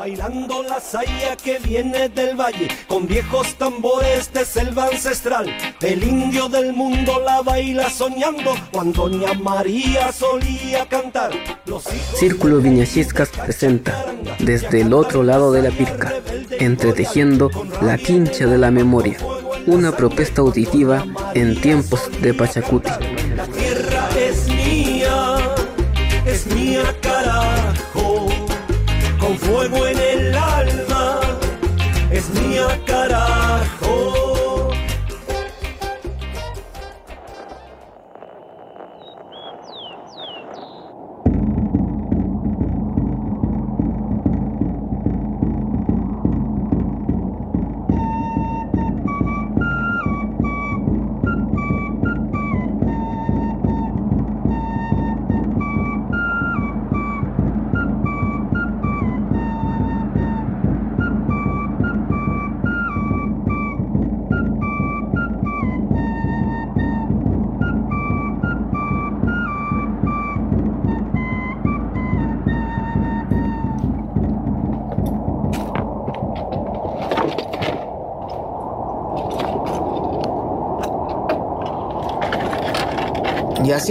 Bailando la saya que viene del valle, con viejos tambores de selva ancestral. El indio del mundo la baila soñando, cuando Doña María solía cantar. Círculo Viñachiscas presenta, desde el otro lado de la pirca, entretejiendo la quincha de la memoria, una propuesta auditiva en tiempos de Pachacuti.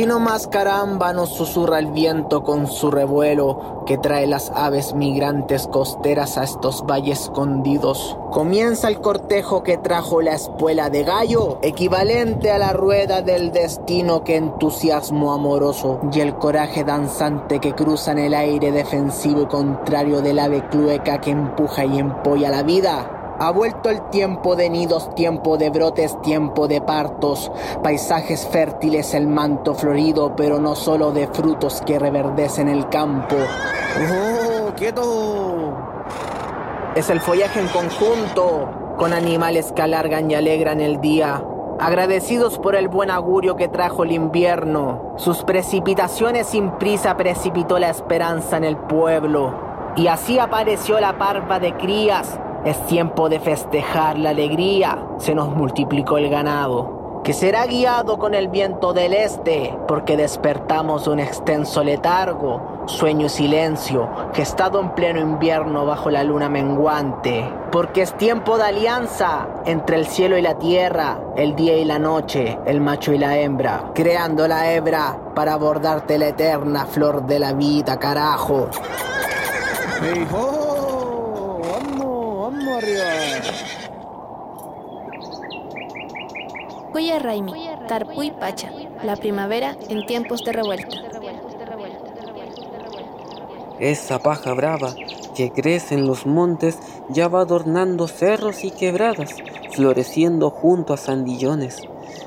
Nomás caramba nos susurra el viento con su revuelo que trae las aves migrantes costeras a estos valles escondidos. Comienza el cortejo que trajo la espuela de gallo, equivalente a la rueda del destino que entusiasmo amoroso, y el coraje danzante que cruza en el aire defensivo y contrario del ave clueca que empuja y empolla la vida. Ha vuelto el tiempo de nidos, tiempo de brotes, tiempo de partos, paisajes fértiles, el manto florido, pero no solo de frutos que reverdecen el campo. ¡Oh, quieto! Es el follaje en conjunto, con animales que alargan y alegran el día. Agradecidos por el buen augurio que trajo el invierno, sus precipitaciones sin prisa precipitó la esperanza en el pueblo. Y así apareció la parva de crías, es tiempo de festejar la alegría, se nos multiplicó el ganado, que será guiado con el viento del este, porque despertamos de un extenso letargo, sueño y silencio, gestado en pleno invierno bajo la luna menguante, porque es tiempo de alianza entre el cielo y la tierra, el día y la noche, el macho y la hembra, creando la hebra para abordarte la eterna flor de la vida, carajo. Vamos, arriba. Cuya Raimi, Tarpuy Pacha, la primavera en tiempos de revuelta. Esa paja brava que crece en los montes ya va adornando cerros y quebradas, floreciendo junto a sandillones.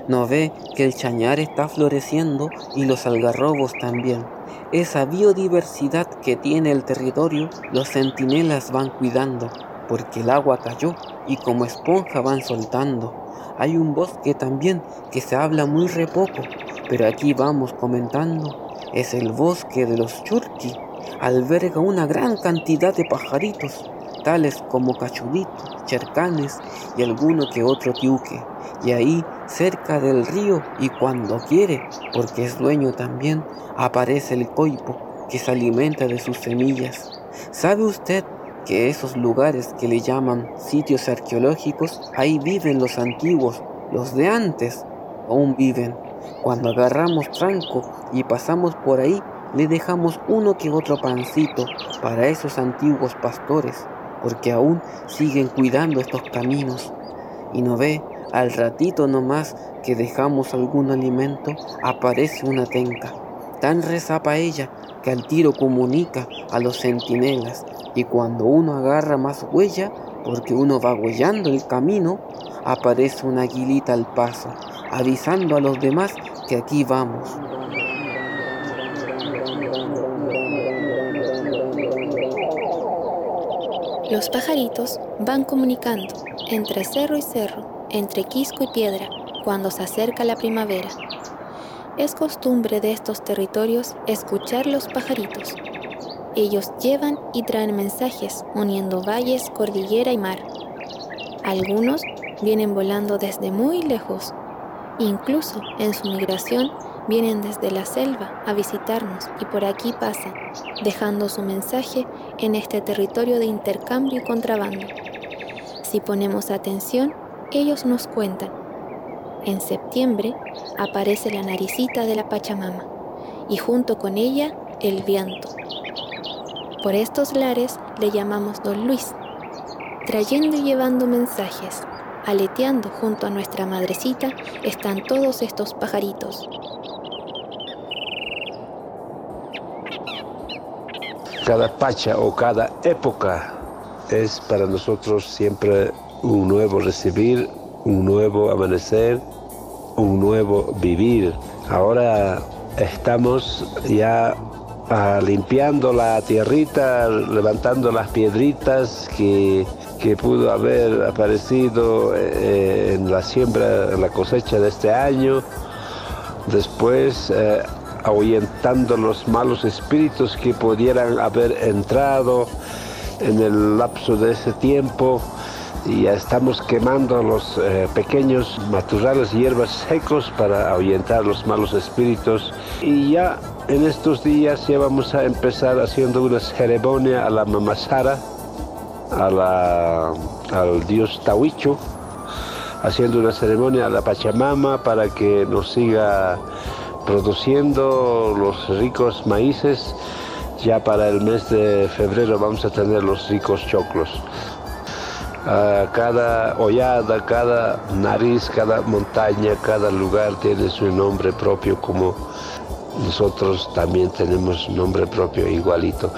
No ve que el chañar está floreciendo y los algarrobos también. Esa biodiversidad que tiene el territorio, los centinelas van cuidando, porque el agua cayó y como esponja van soltando. Hay un bosque también que se habla muy re poco, pero aquí vamos comentando. Es el bosque de los churqui. Alberga una gran cantidad de pajaritos, tales como cachuditos, chercanes y alguno que otro tiuque. Y ahí, cerca del río, y cuando quiere, porque es dueño también, aparece el coipo que se alimenta de sus semillas. ¿Sabe usted que esos lugares que le llaman sitios arqueológicos, ahí viven los antiguos, los de antes, aún viven. Cuando agarramos tranco y pasamos por ahí, le dejamos uno que otro pancito para esos antiguos pastores, porque aún siguen cuidando estos caminos. Y no ve, al ratito nomás que dejamos algún alimento, aparece una tenca. Tan rezapa ella que al tiro comunica a los centinelas y cuando uno agarra más huella, porque uno va huellando el camino, aparece una aguilita al paso, avisando a los demás que aquí vamos. Los pajaritos van comunicando entre cerro y cerro, entre quisco y piedra, cuando se acerca la primavera. Es costumbre de estos territorios escuchar los pajaritos. Ellos llevan y traen mensajes uniendo valles, cordillera y mar. Algunos vienen volando desde muy lejos. Incluso en su migración vienen desde la selva a visitarnos y por aquí pasan, dejando su mensaje en este territorio de intercambio y contrabando. Si ponemos atención, ellos nos cuentan. En septiembre aparece la naricita de la Pachamama y junto con ella el viento. Por estos lares le llamamos Don Luis, trayendo y llevando mensajes, aleteando junto a nuestra madrecita están todos estos pajaritos. Cada pacha o cada época es para nosotros siempre un nuevo recibir, un nuevo amanecer, un nuevo vivir. Ahora estamos ya ah, limpiando la tierrita, levantando las piedritas que, pudo haber aparecido eh, en la siembra, en la cosecha de este año. Después eh, ahuyentando los malos espíritus que pudieran haber entrado en el lapso de ese tiempo y ya estamos quemando los eh, pequeños matorrales y hierbas secos para ahuyentar los malos espíritus y ya en estos días ya vamos a empezar haciendo una ceremonia a la mamasara a la, al dios Tawicho haciendo una ceremonia a la Pachamama para que nos siga produciendo los ricos maíces. Ya para el mes de febrero vamos a tener los ricos choclos. Cada hollada, cada nariz, cada montaña, cada lugar tiene su nombre propio como nosotros también tenemos nombre propio igualito.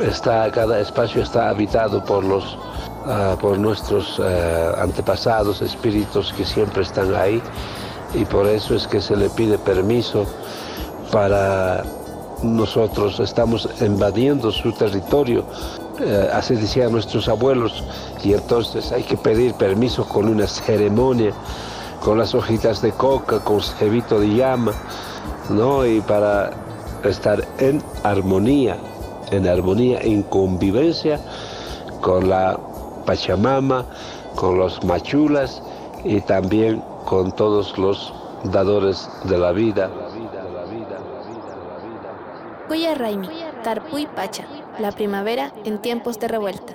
Está, cada espacio está habitado por los ah, por nuestros eh, antepasados, espíritus que siempre están ahí y por eso es que se le pide permiso para nosotros estamos invadiendo su territorio, eh, así decían nuestros abuelos, y entonces hay que pedir permiso con una ceremonia, con las hojitas de coca, con cebito de llama, ¿no? Y para estar en armonía, en armonía, en convivencia con la Pachamama, con los machulas y también con todos los dadores de la vida. Cuya Raimi, Tarpuy Pacha, la primavera en tiempos de revuelta.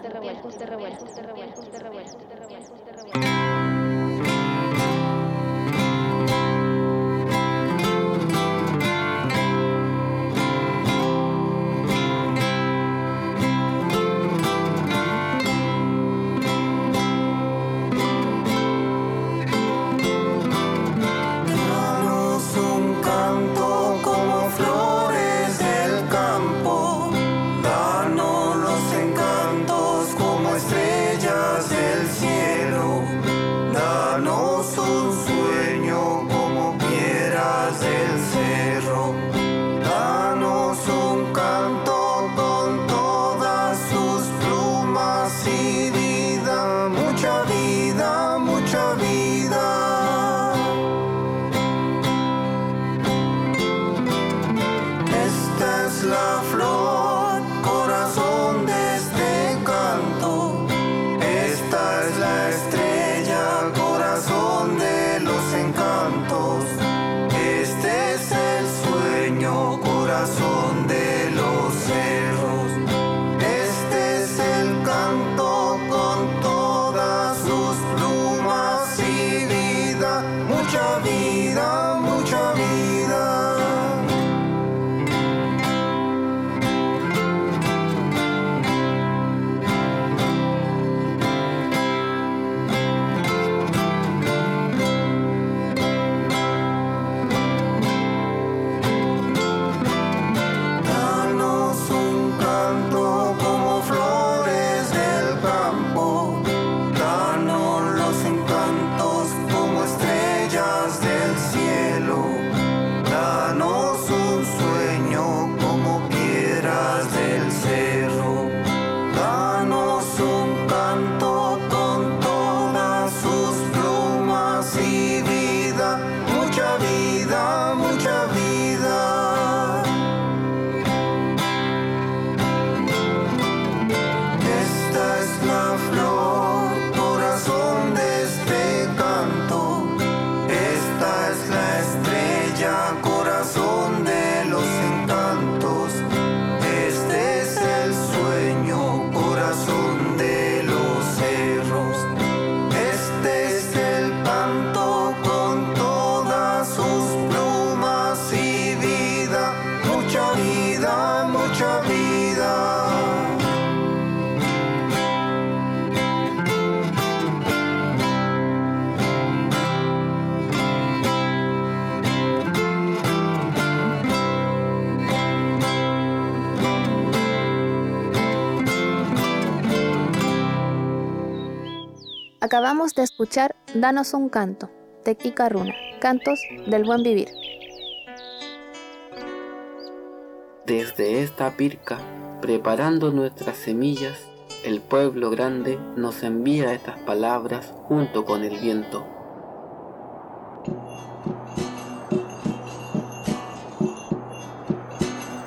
De escuchar Danos un canto, de Kika Runa, Cantos del Buen Vivir. Desde esta pirca, preparando nuestras semillas, el pueblo grande nos envía estas palabras junto con el viento.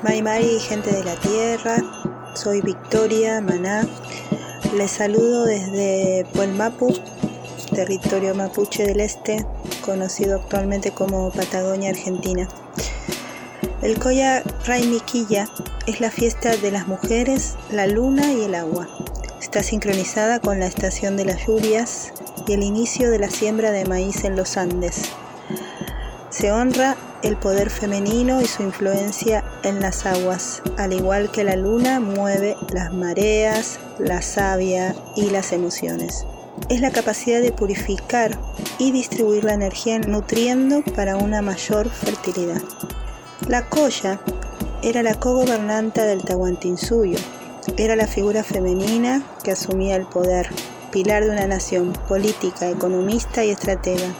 Mari Mari, gente de la tierra, soy Victoria Maná les saludo desde Puelmapu, territorio mapuche del este, conocido actualmente como Patagonia Argentina. El Coya Raimiquilla es la fiesta de las mujeres, la luna y el agua. Está sincronizada con la estación de las lluvias y el inicio de la siembra de maíz en los Andes. Se honra el poder femenino y su influencia en las aguas, al igual que la luna mueve las mareas, la savia y las emociones. Es la capacidad de purificar y distribuir la energía nutriendo para una mayor fertilidad. La Coya era la co-gobernanta del Tahuantinsuyo. Era la figura femenina que asumía el poder, pilar de una nación, política, economista y estratega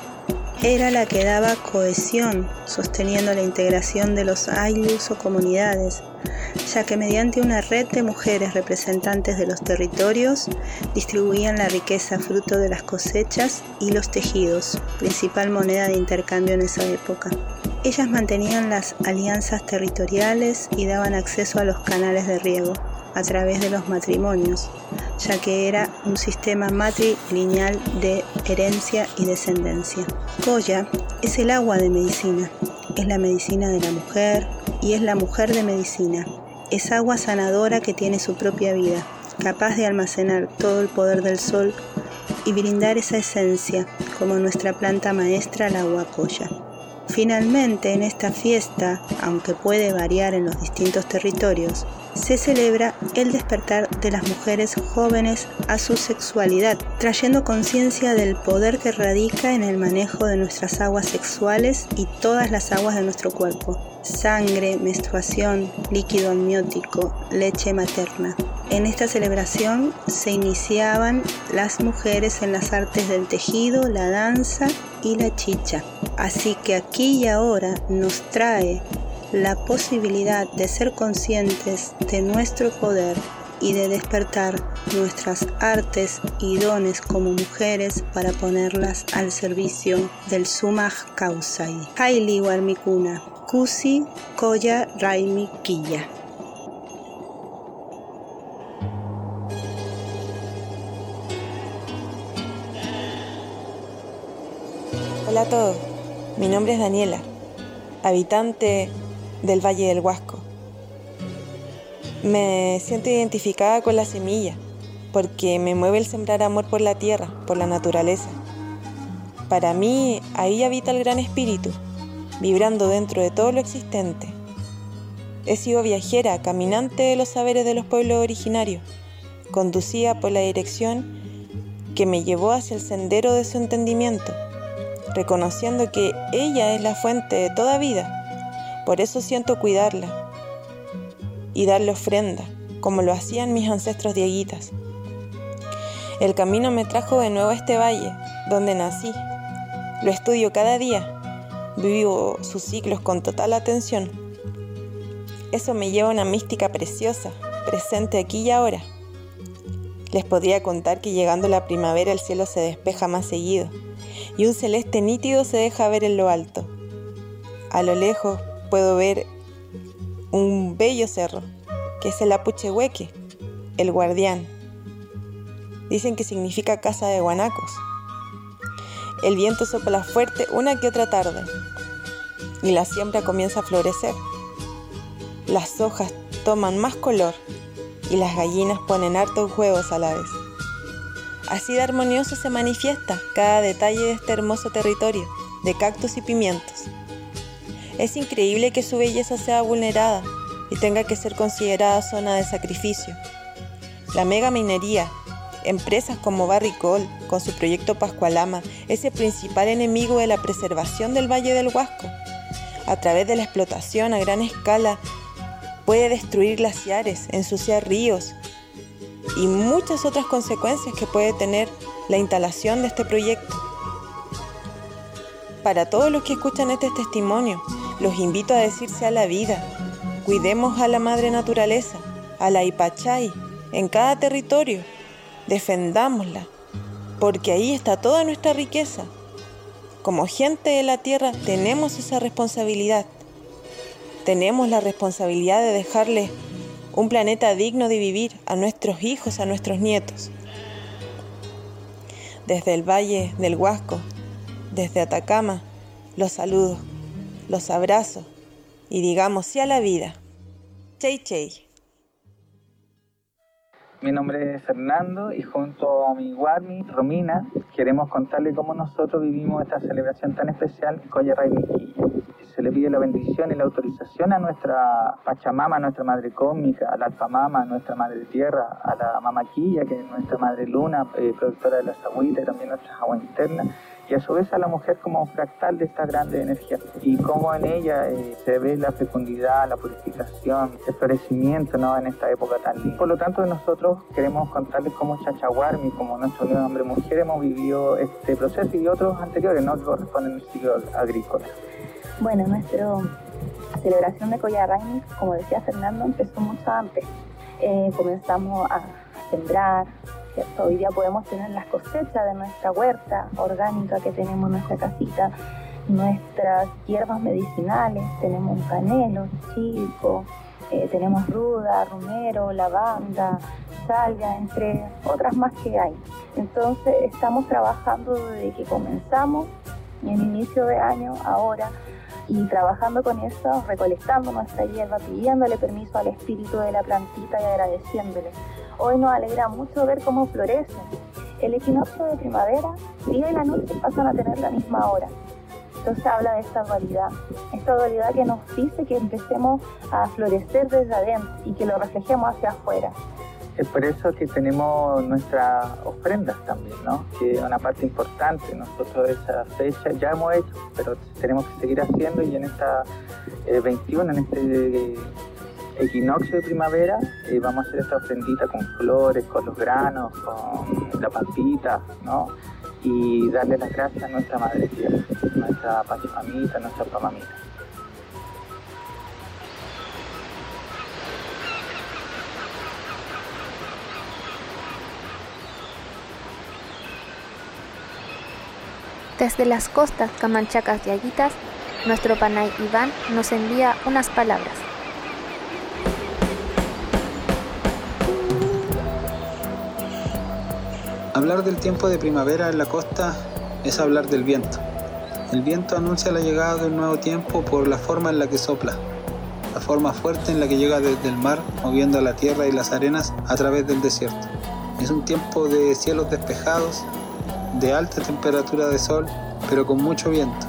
era la que daba cohesión, sosteniendo la integración de los ayllus o comunidades, ya que mediante una red de mujeres representantes de los territorios distribuían la riqueza fruto de las cosechas y los tejidos, principal moneda de intercambio en esa época. Ellas mantenían las alianzas territoriales y daban acceso a los canales de riego a través de los matrimonios, ya que era un sistema matrilineal de herencia y descendencia. Koya es el agua de medicina, es la medicina de la mujer y es la mujer de medicina. Es agua sanadora que tiene su propia vida, capaz de almacenar todo el poder del sol y brindar esa esencia como nuestra planta maestra la agua Koya. Finalmente, en esta fiesta, aunque puede variar en los distintos territorios, se celebra el despertar de las mujeres jóvenes a su sexualidad, trayendo conciencia del poder que radica en el manejo de nuestras aguas sexuales y todas las aguas de nuestro cuerpo, sangre, menstruación, líquido amniótico, leche materna. En esta celebración se iniciaban las mujeres en las artes del tejido, la danza y la chicha. Así que aquí y ahora nos trae la posibilidad de ser conscientes de nuestro poder y de despertar nuestras artes y dones como mujeres para ponerlas al servicio del Sumaj Kausai. Haili Warmikuna, Kusi Koya Raimi Killa. Hola a todos, mi nombre es Daniela, habitante del Valle del Huasco. Me siento identificada con la semilla, porque me mueve el sembrar amor por la tierra, por la naturaleza. Para mí, ahí habita el gran espíritu, vibrando dentro de todo lo existente. He sido viajera, caminante de los saberes de los pueblos originarios, conducida por la dirección que me llevó hacia el sendero de su entendimiento, reconociendo que ella es la fuente de toda vida por eso siento cuidarla y darle ofrenda, como lo hacían mis ancestros dieguitas. El camino me trajo de nuevo a este valle, donde nací. Lo estudio cada día, vivo sus ciclos con total atención. Eso me lleva a una mística preciosa, presente aquí y ahora. Les podría contar que llegando la primavera el cielo se despeja más seguido y un celeste nítido se deja ver en lo alto. A lo lejos puedo ver un bello cerro, que es el Apuchehueque, el guardián. Dicen que significa casa de guanacos. El viento sopla fuerte una que otra tarde y la siembra comienza a florecer. Las hojas toman más color y las gallinas ponen hartos huevos a la vez. Así de armonioso se manifiesta cada detalle de este hermoso territorio de cactus y pimientos. Es increíble que su belleza sea vulnerada y tenga que ser considerada zona de sacrificio. La mega minería, empresas como Barricol, con su proyecto Pascualama, es el principal enemigo de la preservación del Valle del Huasco. A través de la explotación a gran escala, puede destruir glaciares, ensuciar ríos y muchas otras consecuencias que puede tener la instalación de este proyecto. Para todos los que escuchan este testimonio, los invito a decirse a la vida, cuidemos a la madre naturaleza, a la Ipachay, en cada territorio, defendámosla, porque ahí está toda nuestra riqueza. Como gente de la tierra tenemos esa responsabilidad. Tenemos la responsabilidad de dejarle un planeta digno de vivir a nuestros hijos, a nuestros nietos. Desde el Valle del Huasco, desde Atacama, los saludo, los abrazo y digamos sí a la vida. Chey Chey. Mi nombre es Fernando y junto a mi Guarmi, Romina, queremos contarle cómo nosotros vivimos esta celebración tan especial en Colla Miquilla. Se le pide la bendición y la autorización a nuestra Pachamama, a nuestra Madre Cósmica, a la Alfamama, a nuestra Madre Tierra, a la Mamaquilla, que es nuestra Madre Luna, eh, productora de las agüitas y también nuestras aguas internas y a su vez a la mujer como fractal de esta grande energía y cómo en ella eh, se ve la fecundidad, la purificación, el florecimiento ¿no? en esta época tan linda. Por lo tanto, nosotros queremos contarles cómo Chachaguarmi, como nuestro unión hombre-mujer, hemos vivido este proceso y otros anteriores ¿no? corresponden al ciclo agrícola. Bueno, nuestra celebración de Coyarraimi, como decía Fernando, empezó mucho antes. Eh, comenzamos a sembrar, Hoy día podemos tener las cosechas de nuestra huerta orgánica que tenemos en nuestra casita, nuestras hierbas medicinales, tenemos canelo, chico, eh, tenemos ruda, romero, lavanda, salvia, entre otras más que hay. Entonces estamos trabajando desde que comenzamos en inicio de año, ahora, y trabajando con eso, recolectando nuestra hierba, pidiéndole permiso al espíritu de la plantita y agradeciéndole. Hoy nos alegra mucho ver cómo florece. El equinoccio de primavera, día y la noche pasan a tener la misma hora. Entonces habla de esta dualidad, esta dualidad que nos dice que empecemos a florecer desde adentro y que lo reflejemos hacia afuera. Es por eso que tenemos nuestras ofrendas también, ¿no? Que es una parte importante. Nosotros esa fecha ya hemos hecho, pero tenemos que seguir haciendo y en esta 21, eh, en este equinoccio de primavera, eh, vamos a hacer esta ofrendita con flores, con los granos, con la pampita, ¿no? Y darle las gracias a nuestra Madre Tierra, nuestra Pachamamita, nuestra Pamamita. Desde las costas camanchacas y aguitas, nuestro panay Iván nos envía unas palabras. Hablar del tiempo de primavera en la costa es hablar del viento. El viento anuncia la llegada de un nuevo tiempo por la forma en la que sopla, la forma fuerte en la que llega desde el mar, moviendo la tierra y las arenas a través del desierto. Es un tiempo de cielos despejados, de alta temperatura de sol, pero con mucho viento.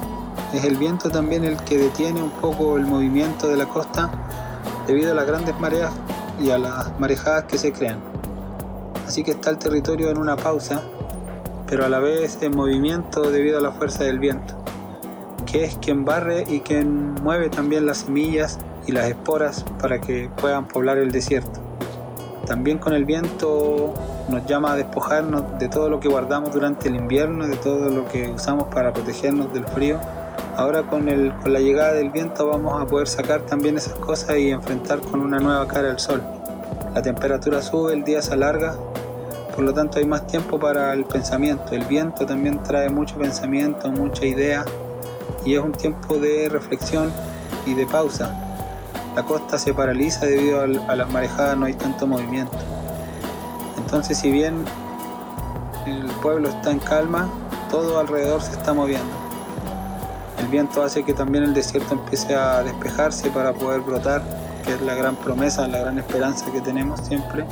Es el viento también el que detiene un poco el movimiento de la costa debido a las grandes mareas y a las marejadas que se crean. Así que está el territorio en una pausa, pero a la vez en movimiento debido a la fuerza del viento, que es quien barre y quien mueve también las semillas y las esporas para que puedan poblar el desierto. También con el viento nos llama a despojarnos de todo lo que guardamos durante el invierno, de todo lo que usamos para protegernos del frío. Ahora con, el, con la llegada del viento vamos a poder sacar también esas cosas y enfrentar con una nueva cara el sol. La temperatura sube, el día se alarga, por lo tanto hay más tiempo para el pensamiento. El viento también trae mucho pensamiento, mucha idea y es un tiempo de reflexión y de pausa. La costa se paraliza debido a las marejadas, no hay tanto movimiento. Entonces si bien el pueblo está en calma, todo alrededor se está moviendo. El viento hace que también el desierto empiece a despejarse para poder brotar que es la gran promesa, la gran esperanza que tenemos siempre.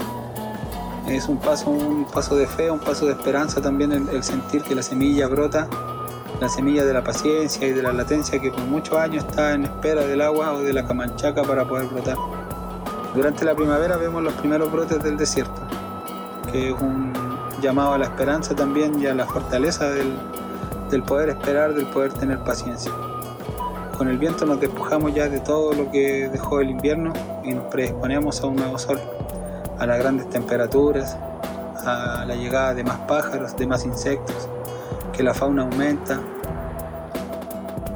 Es un paso, un paso de fe, un paso de esperanza también el, sentir que la semilla brota, la semilla de la paciencia y de la latencia que por muchos años está en espera del agua o de la camanchaca para poder brotar. Durante la primavera vemos los primeros brotes del desierto, que es un llamado a la esperanza también y a la fortaleza del, del poder esperar, del poder tener paciencia. Con el viento nos despojamos ya de todo lo que dejó el invierno y nos predisponemos a un nuevo sol, a las grandes temperaturas, a la llegada de más pájaros, de más insectos, que la fauna aumenta,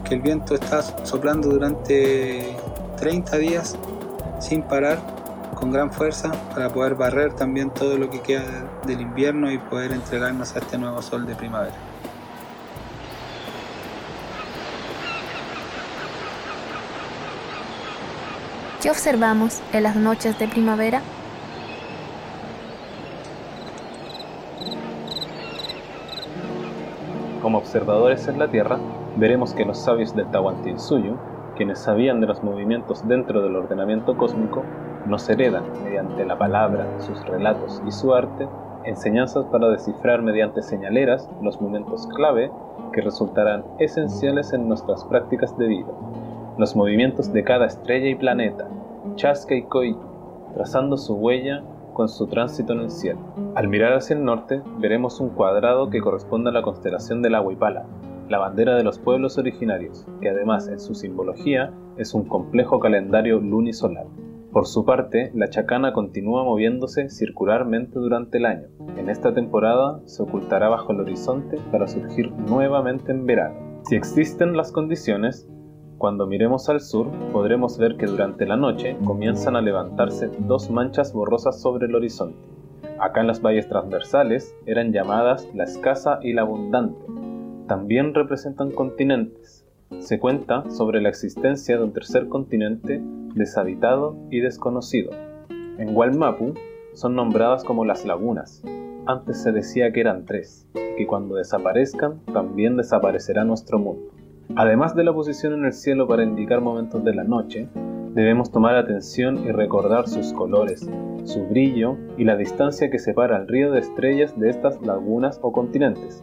que el viento está soplando durante 30 días sin parar, con gran fuerza, para poder barrer también todo lo que queda del invierno y poder entregarnos a este nuevo sol de primavera. ¿Qué observamos en las noches de primavera? Como observadores en la Tierra, veremos que los sabios del Tahuantinsuyo, quienes sabían de los movimientos dentro del ordenamiento cósmico, nos heredan, mediante la palabra, sus relatos y su arte, enseñanzas para descifrar mediante señaleras los momentos clave que resultarán esenciales en nuestras prácticas de vida, los movimientos de cada estrella y planeta, Chasca y Koi, trazando su huella con su tránsito en el cielo. Al mirar hacia el norte, veremos un cuadrado que corresponde a la constelación del Aguipala, la bandera de los pueblos originarios, que además en su simbología es un complejo calendario lunisolar. Por su parte, la chacana continúa moviéndose circularmente durante el año. En esta temporada se ocultará bajo el horizonte para surgir nuevamente en verano. Si existen las condiciones, cuando miremos al sur, podremos ver que durante la noche comienzan a levantarse dos manchas borrosas sobre el horizonte. Acá en las valles transversales eran llamadas la escasa y la abundante. También representan continentes. Se cuenta sobre la existencia de un tercer continente deshabitado y desconocido. En Walmapu son nombradas como las lagunas. Antes se decía que eran tres, que cuando desaparezcan también desaparecerá nuestro mundo. Además de la posición en el cielo para indicar momentos de la noche, debemos tomar atención y recordar sus colores, su brillo y la distancia que separa el río de estrellas de estas lagunas o continentes.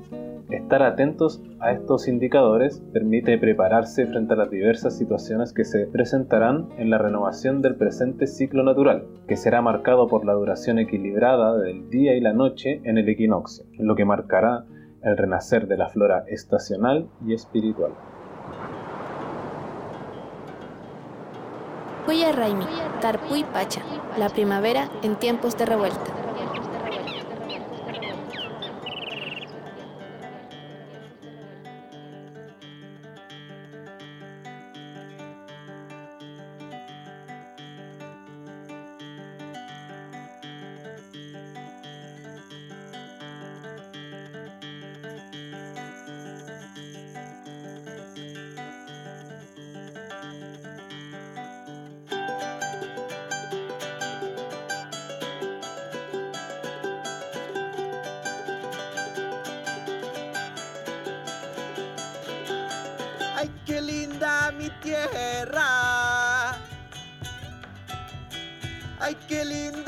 Estar atentos a estos indicadores permite prepararse frente a las diversas situaciones que se presentarán en la renovación del presente ciclo natural, que será marcado por la duración equilibrada del día y la noche en el equinoccio, lo que marcará el renacer de la flora estacional y espiritual. Huya Raimi, Tarpuy Pacha, la primavera en tiempos de revuelta. Ay, qué linda mi tierra. Ay, qué linda.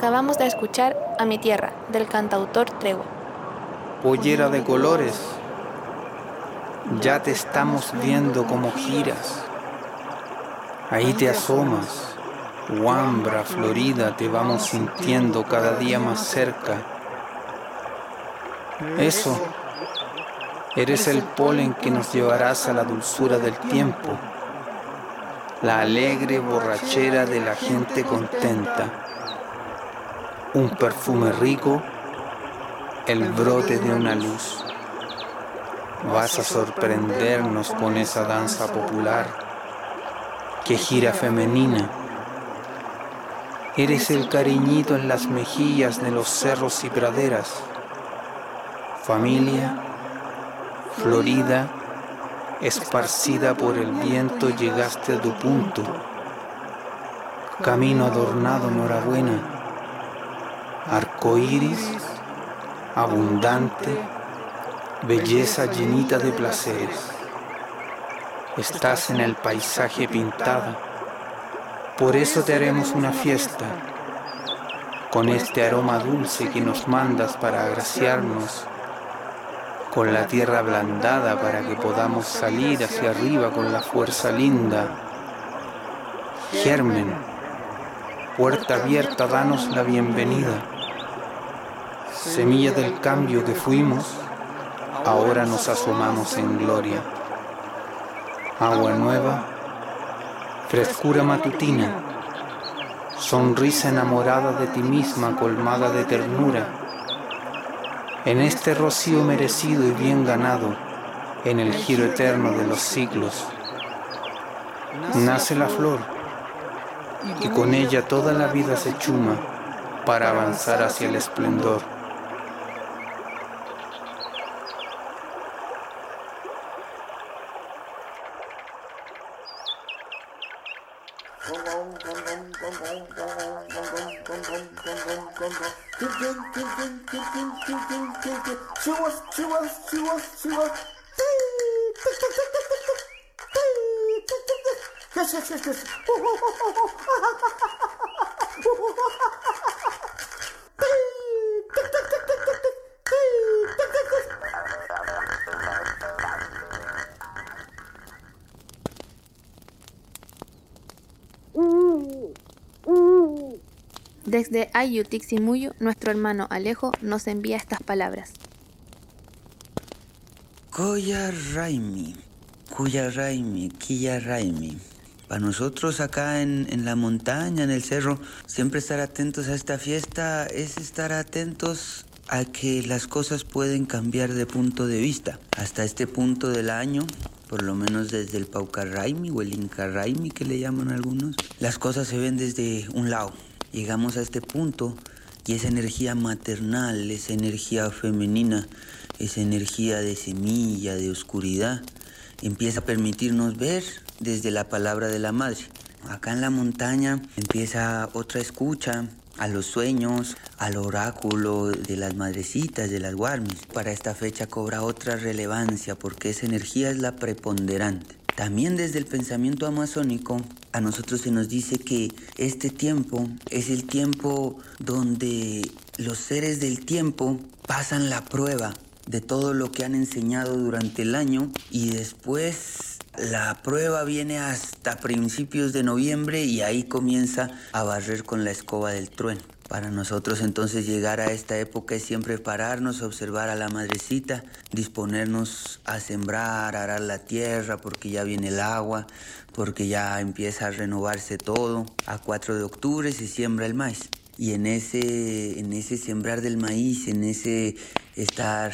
Acabamos de escuchar A mi tierra, del cantautor Tregua. Pollera de colores, ya te estamos viendo como giras. Ahí te asomas, Wambra, Florida, te vamos sintiendo cada día más cerca. Eso, eres el polen que nos llevarás a la dulzura del tiempo, la alegre borrachera de la gente contenta, un perfume rico, el brote de una luz. Vas a sorprendernos con esa danza popular que gira femenina. Eres el cariñito en las mejillas de los cerros y praderas. Familia, florida, esparcida por el viento, llegaste a tu punto. Camino adornado, enhorabuena. Arco iris, abundante, belleza llenita de placeres. Estás en el paisaje pintado, por eso te haremos una fiesta, con este aroma dulce que nos mandas para agraciarnos, con la tierra ablandada para que podamos salir hacia arriba con la fuerza linda. Germen, puerta abierta, danos la bienvenida. Semilla del cambio que fuimos, ahora nos asomamos en gloria. Agua nueva, frescura matutina, sonrisa enamorada de ti misma colmada de ternura. En este rocío merecido y bien ganado, en el giro eterno de los siglos, nace la flor y con ella toda la vida se chuma para avanzar hacia el esplendor. Ayutiximuyu, nuestro hermano Alejo nos envía estas palabras. Koya Raimi, Kuya Raimi, Kiya Raimi. Para nosotros acá en, en la montaña, en el cerro, siempre estar atentos a esta fiesta es estar atentos a que las cosas pueden cambiar de punto de vista. Hasta este punto del año, por lo menos desde el Pauca Raimi o el Inca Raimi que le llaman algunos, las cosas se ven desde un lado. Llegamos a este punto y esa energía maternal, esa energía femenina, esa energía de semilla, de oscuridad, empieza a permitirnos ver desde la palabra de la madre. Acá en la montaña empieza otra escucha a los sueños, al oráculo de las madrecitas, de las guarmis. Para esta fecha cobra otra relevancia porque esa energía es la preponderante. También desde el pensamiento amazónico, a nosotros se nos dice que este tiempo es el tiempo donde los seres del tiempo pasan la prueba de todo lo que han enseñado durante el año y después la prueba viene hasta principios de noviembre y ahí comienza a barrer con la escoba del trueno. Para nosotros entonces llegar a esta época es siempre pararnos, observar a la madrecita, disponernos a sembrar, arar la tierra porque ya viene el agua, porque ya empieza a renovarse todo. A 4 de octubre se siembra el maíz y en ese, en ese sembrar del maíz, en ese estar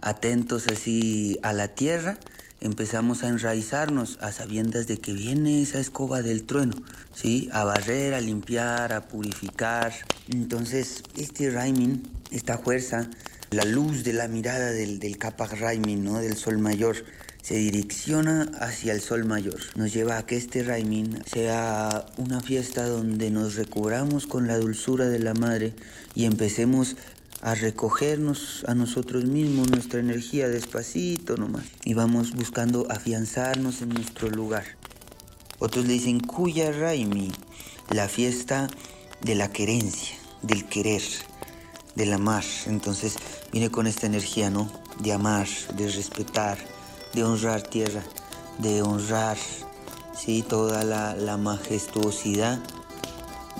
atentos así a la tierra, empezamos a enraizarnos a sabiendas de que viene esa escoba del trueno, ¿sí? A barrer, a limpiar, a purificar. Entonces, este Raimin, esta fuerza, la luz de la mirada del, del Capac Raimin, ¿no? Del sol mayor, se direcciona hacia el sol mayor. Nos lleva a que este Raimin sea una fiesta donde nos recobramos con la dulzura de la madre y empecemos a recogernos a nosotros mismos, nuestra energía despacito nomás. Y vamos buscando afianzarnos en nuestro lugar. Otros le dicen Kuya Raimi, la fiesta de la querencia, del querer, del amar. Entonces viene con esta energía, ¿no? De amar, de respetar, de honrar tierra, de honrar, ¿sí? Toda la, la majestuosidad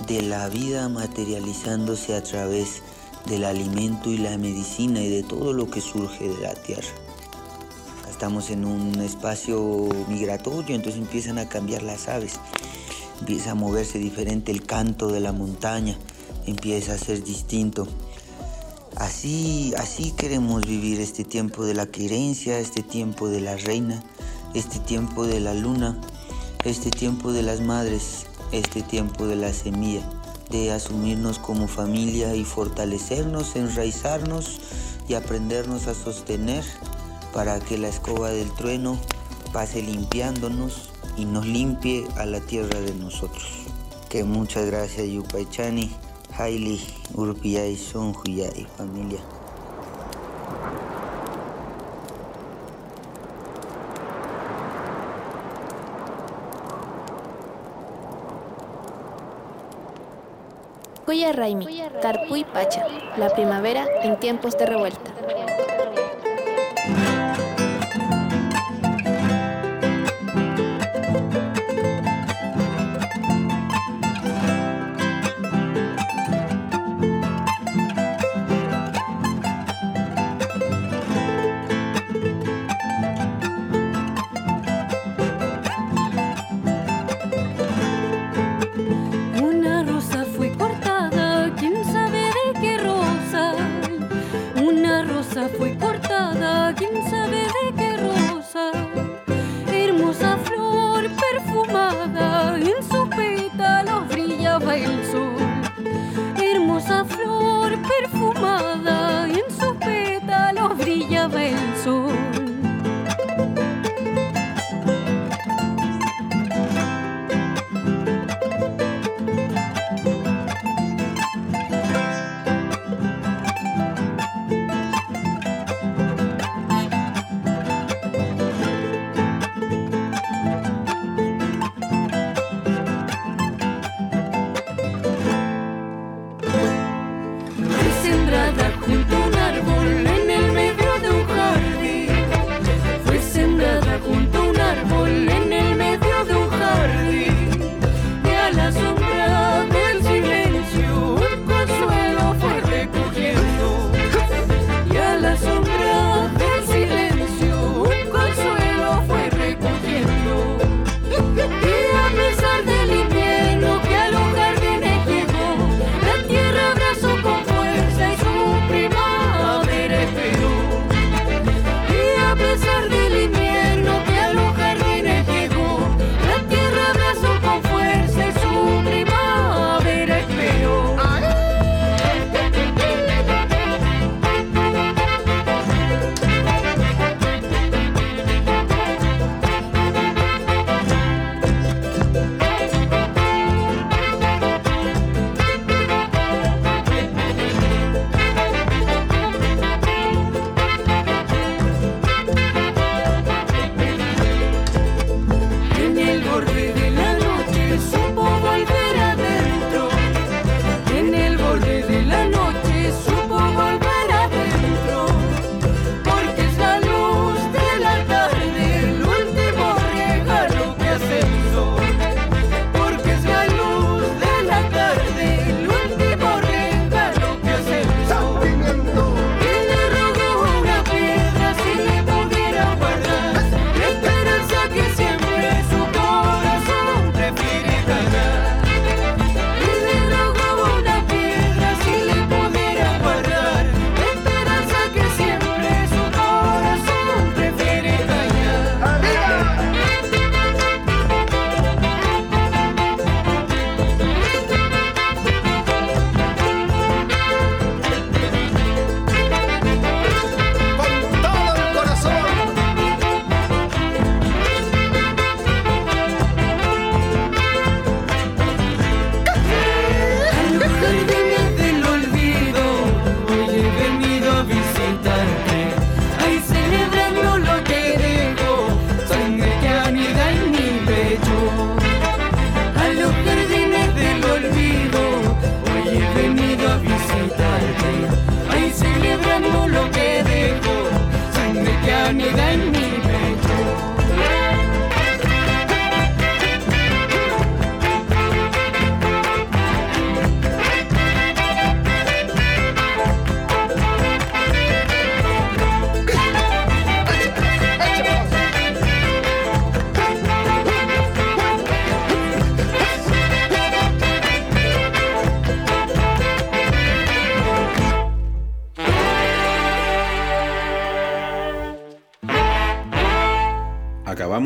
de la vida materializándose a través del alimento y la medicina y de todo lo que surge de la tierra. Estamos en un espacio migratorio, entonces empiezan a cambiar las aves, empieza a moverse diferente el canto de la montaña, empieza a ser distinto. Así, así queremos vivir este tiempo de la querencia, este tiempo de la reina, este tiempo de la luna, este tiempo de las madres, este tiempo de la semilla de asumirnos como familia y fortalecernos, enraizarnos y aprendernos a sostener para que la escoba del trueno pase limpiándonos y nos limpie a la tierra de nosotros. Que muchas gracias Yupaichani, Haili, Urpiyay, y familia. Cuya Raimi, Tarpuy Pacha, la primavera en tiempos de revuelta.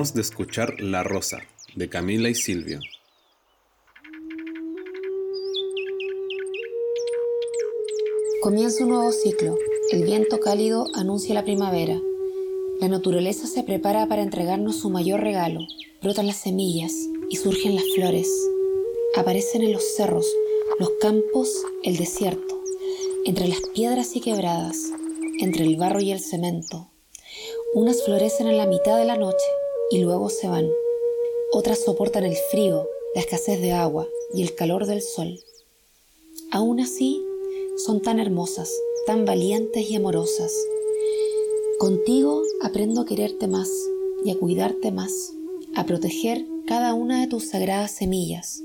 De escuchar La Rosa, de Camila y Silvio. Comienza un nuevo ciclo. El viento cálido anuncia la primavera. La naturaleza se prepara para entregarnos su mayor regalo. Brotan las semillas y surgen las flores. Aparecen en los cerros, los campos, el desierto, entre las piedras y quebradas, entre el barro y el cemento. Unas florecen en la mitad de la noche y luego se van. Otras soportan el frío, la escasez de agua y el calor del sol. Aún así, son tan hermosas, tan valientes y amorosas. Contigo aprendo a quererte más y a cuidarte más, a proteger cada una de tus sagradas semillas.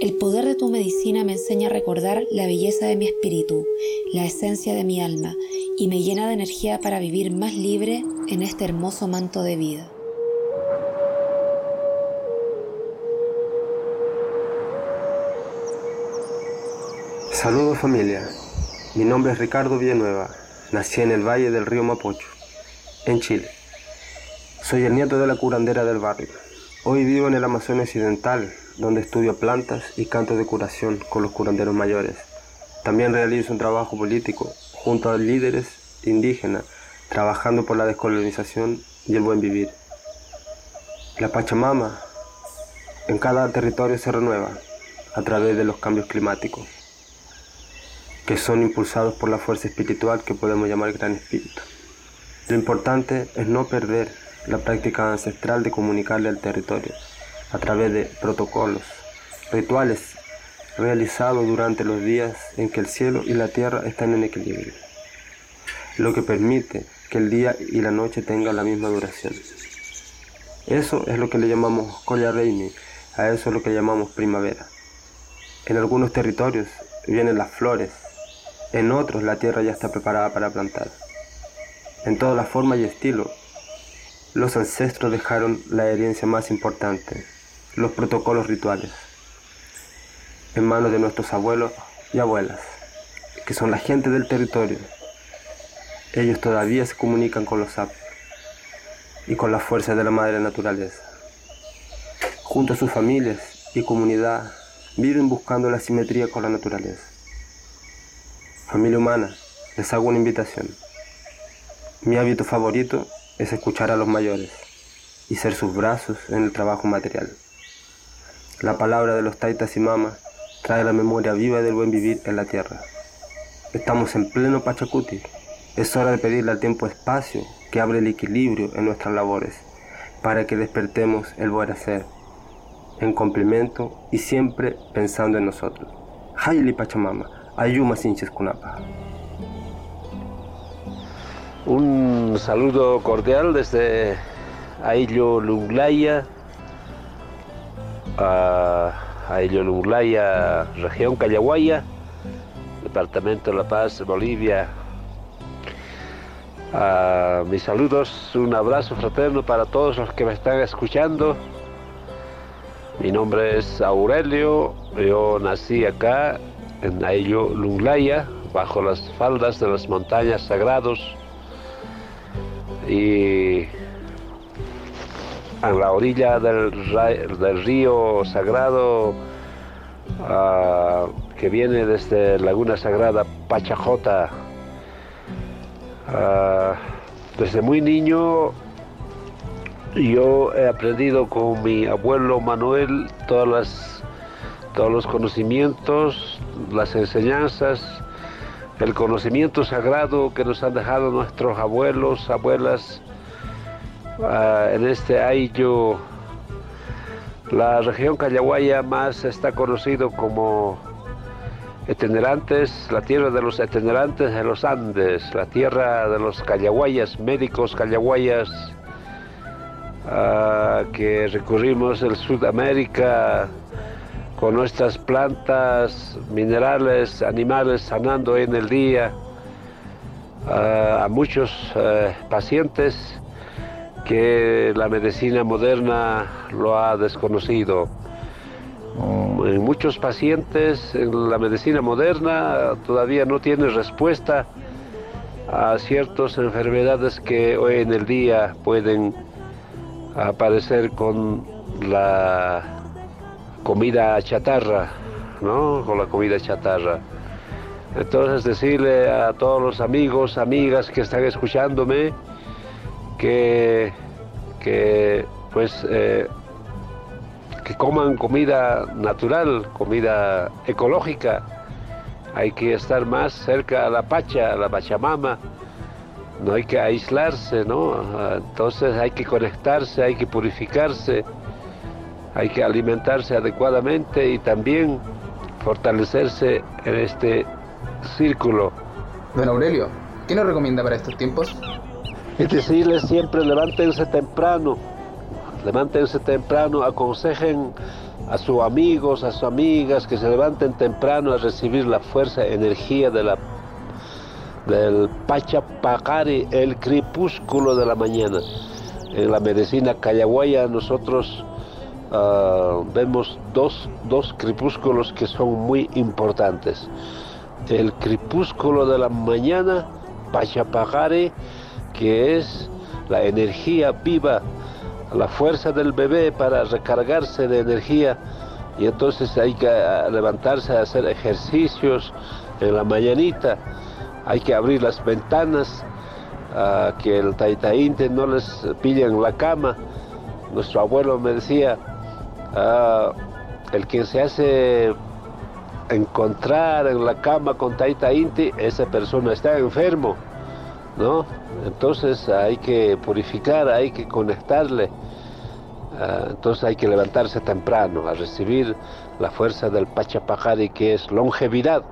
El poder de tu medicina me enseña a recordar la belleza de mi espíritu, la esencia de mi alma, y me llena de energía para vivir más libre en este hermoso manto de vida. Saludos familia, mi nombre es Ricardo Villanueva, nací en el valle del río Mapocho, en Chile. Soy el nieto de la curandera del barrio. Hoy vivo en el Amazonas Occidental, donde estudio plantas y canto de curación con los curanderos mayores. También realizo un trabajo político junto a líderes indígenas, trabajando por la descolonización y el buen vivir. La Pachamama en cada territorio se renueva a través de los cambios climáticos que son impulsados por la fuerza espiritual que podemos llamar Gran Espíritu. Lo importante es no perder la práctica ancestral de comunicarle al territorio a través de protocolos, rituales realizados durante los días en que el cielo y la tierra están en equilibrio, lo que permite que el día y la noche tengan la misma duración. Eso es lo que le llamamos Reini, a eso es lo que llamamos primavera. En algunos territorios vienen las flores, en otros la tierra ya está preparada para plantar. En toda la forma y estilo, los ancestros dejaron la herencia más importante, los protocolos rituales, en manos de nuestros abuelos y abuelas, que son la gente del territorio. Ellos todavía se comunican con los sapos y con la fuerza de la madre naturaleza. Junto a sus familias y comunidad, viven buscando la simetría con la naturaleza. Familia humana, les hago una invitación. Mi hábito favorito es escuchar a los mayores y ser sus brazos en el trabajo material. La palabra de los taitas y mamas trae la memoria viva del buen vivir en la tierra. Estamos en pleno Pachacuti. Es hora de pedirle al tiempo espacio que abre el equilibrio en nuestras labores para que despertemos el buen hacer en complemento y siempre pensando en nosotros. Hayli Pachamama. Ayuma Sinches Kunapa. Un saludo cordial desde Aillo Lunglaya, a Aillo Lunglaya, región Callahuaya, departamento de La Paz, Bolivia. mis saludos, un abrazo fraterno para todos los que me están escuchando. Mi nombre es Aurelio, yo nací acá en Aillo Lunglaya, bajo las faldas de las montañas sagrados y en la orilla del, del río sagrado ah, que viene desde Laguna Sagrada Pachajota. Ah, desde muy niño yo he aprendido con mi abuelo Manuel todas las, todos los conocimientos las enseñanzas, el conocimiento sagrado que nos han dejado nuestros abuelos, abuelas. Ah, en este año, la región Callahuaya más está conocido como itinerantes, la tierra de los itinerantes de los Andes, la tierra de los Callahuayas, médicos Callahuayas, ah, que recurrimos el Sudamérica con nuestras plantas, minerales, animales sanando en el día a muchos eh, pacientes que la medicina moderna lo ha desconocido. En muchos pacientes en la medicina moderna todavía no tiene respuesta a ciertas enfermedades que hoy en el día pueden aparecer con la comida chatarra, ¿no? Con la comida chatarra. Entonces decirle a todos los amigos, amigas que están escuchándome que, que pues eh, que coman comida natural, comida ecológica. Hay que estar más cerca a la Pacha, a la Pachamama. No hay que aislarse, ¿no? Entonces hay que conectarse, hay que purificarse, hay que alimentarse adecuadamente y también fortalecerse en este círculo. Don Aurelio, ¿qué nos recomienda para estos tiempos? Es decirles siempre levántense temprano, levántense temprano, aconsejen a sus amigos, a sus amigas que se levanten temprano a recibir la fuerza, energía de la, del Pachapacari, el crepúsculo de la mañana. En la medicina callaguaya nosotros uh, vemos dos, dos crepúsculos que son muy importantes. El crepúsculo de la mañana, Pachapacari, que es la energía viva, la fuerza del bebé para recargarse de energía y entonces hay que levantarse a hacer ejercicios en la mañanita, hay que abrir las ventanas, a que el taitaín no les pille en la cama. Nuestro abuelo me decía, el que se hace encontrar en la cama con taita inti, esa persona está enfermo. ¿no? Entonces hay que purificar, hay que conectarle. Ah, entonces hay que levantarse temprano a recibir la fuerza del Pachapajari que es longevidad.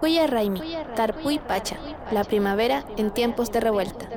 Cuya Raimi, Tarpuy Pacha, la primavera en tiempos de revuelta.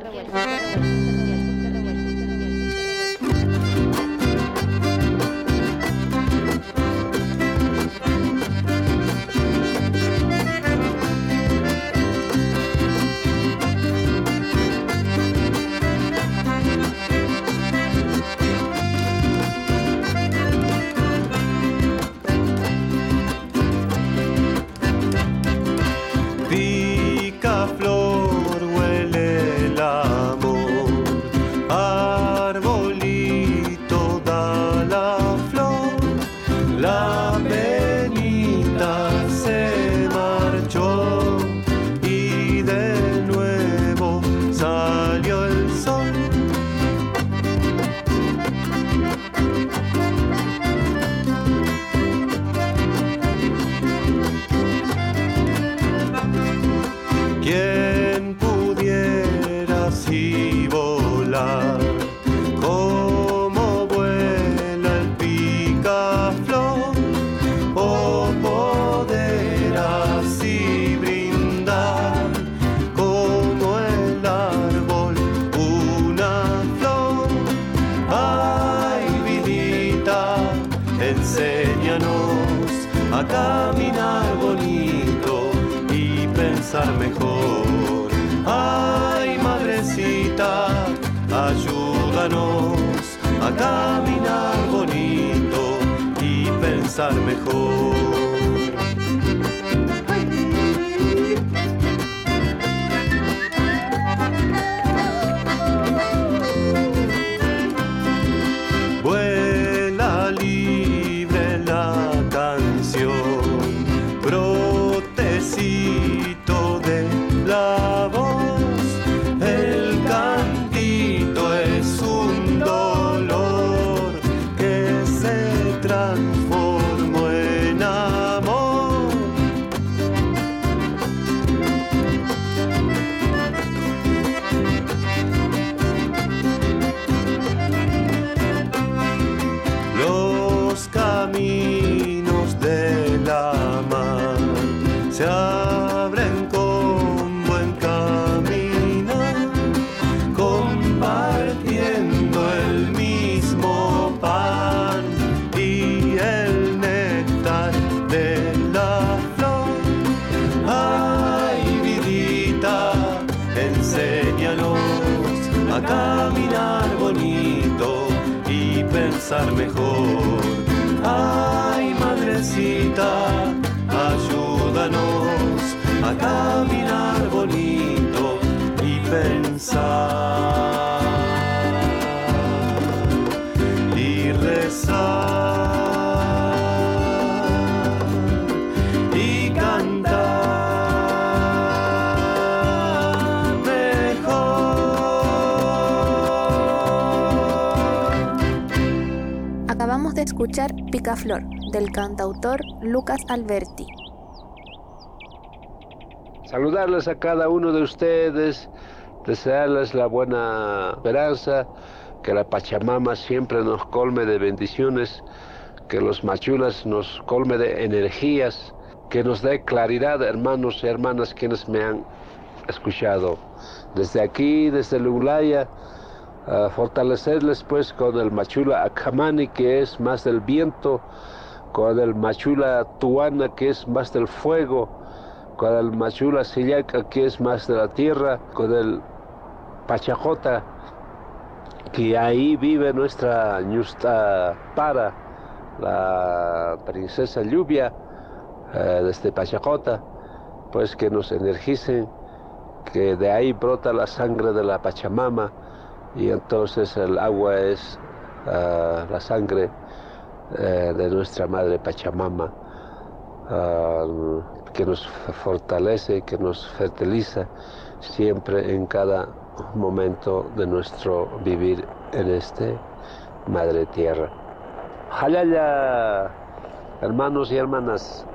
Mejor. Ay, madrecita, ayúdanos a caminar bonito y pensar escuchar Picaflor del cantautor Lucas Alberti. Saludarles a cada uno de ustedes, desearles la buena esperanza, que la Pachamama siempre nos colme de bendiciones, que los machulas nos colme de energías, que nos dé claridad, hermanos y hermanas quienes me han escuchado. Desde aquí, desde Lulaya, uh, fortalecerles pues con el machula Akamani, que es más del viento, con el machula Tuana, que es más del fuego, con el Machula Sillaca, que es más de la tierra, con el Pachajota, que ahí vive nuestra Ñusta Para, la princesa lluvia, eh, desde Pachajota, pues que nos energicen, que de ahí brota la sangre de la Pachamama y entonces el agua es uh, la sangre uh, de nuestra madre Pachamama. Uh, que nos fortalece, que nos fertiliza siempre en cada momento de nuestro vivir en este Madre Tierra. Jalaya, hermanos y hermanas.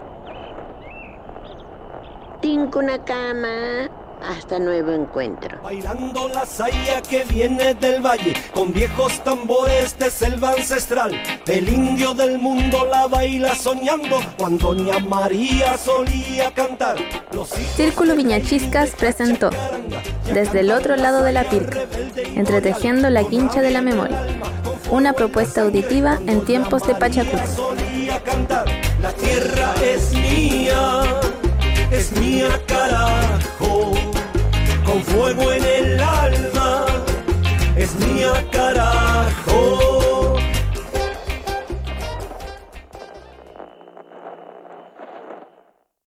Tinco una cama. Hasta nuevo encuentro. Bailando la saya que viene del valle, con viejos tambores de selva ancestral. El indio del mundo la baila soñando, cuando doña María solía cantar. Los Círculo Viñachiscas presentó Desde el otro lado de la pirca, entretejiendo la quincha de la memoria. Una propuesta auditiva en tiempos de Pachacús. La tierra es mía, es mía con fuego en el alma, es mía cara.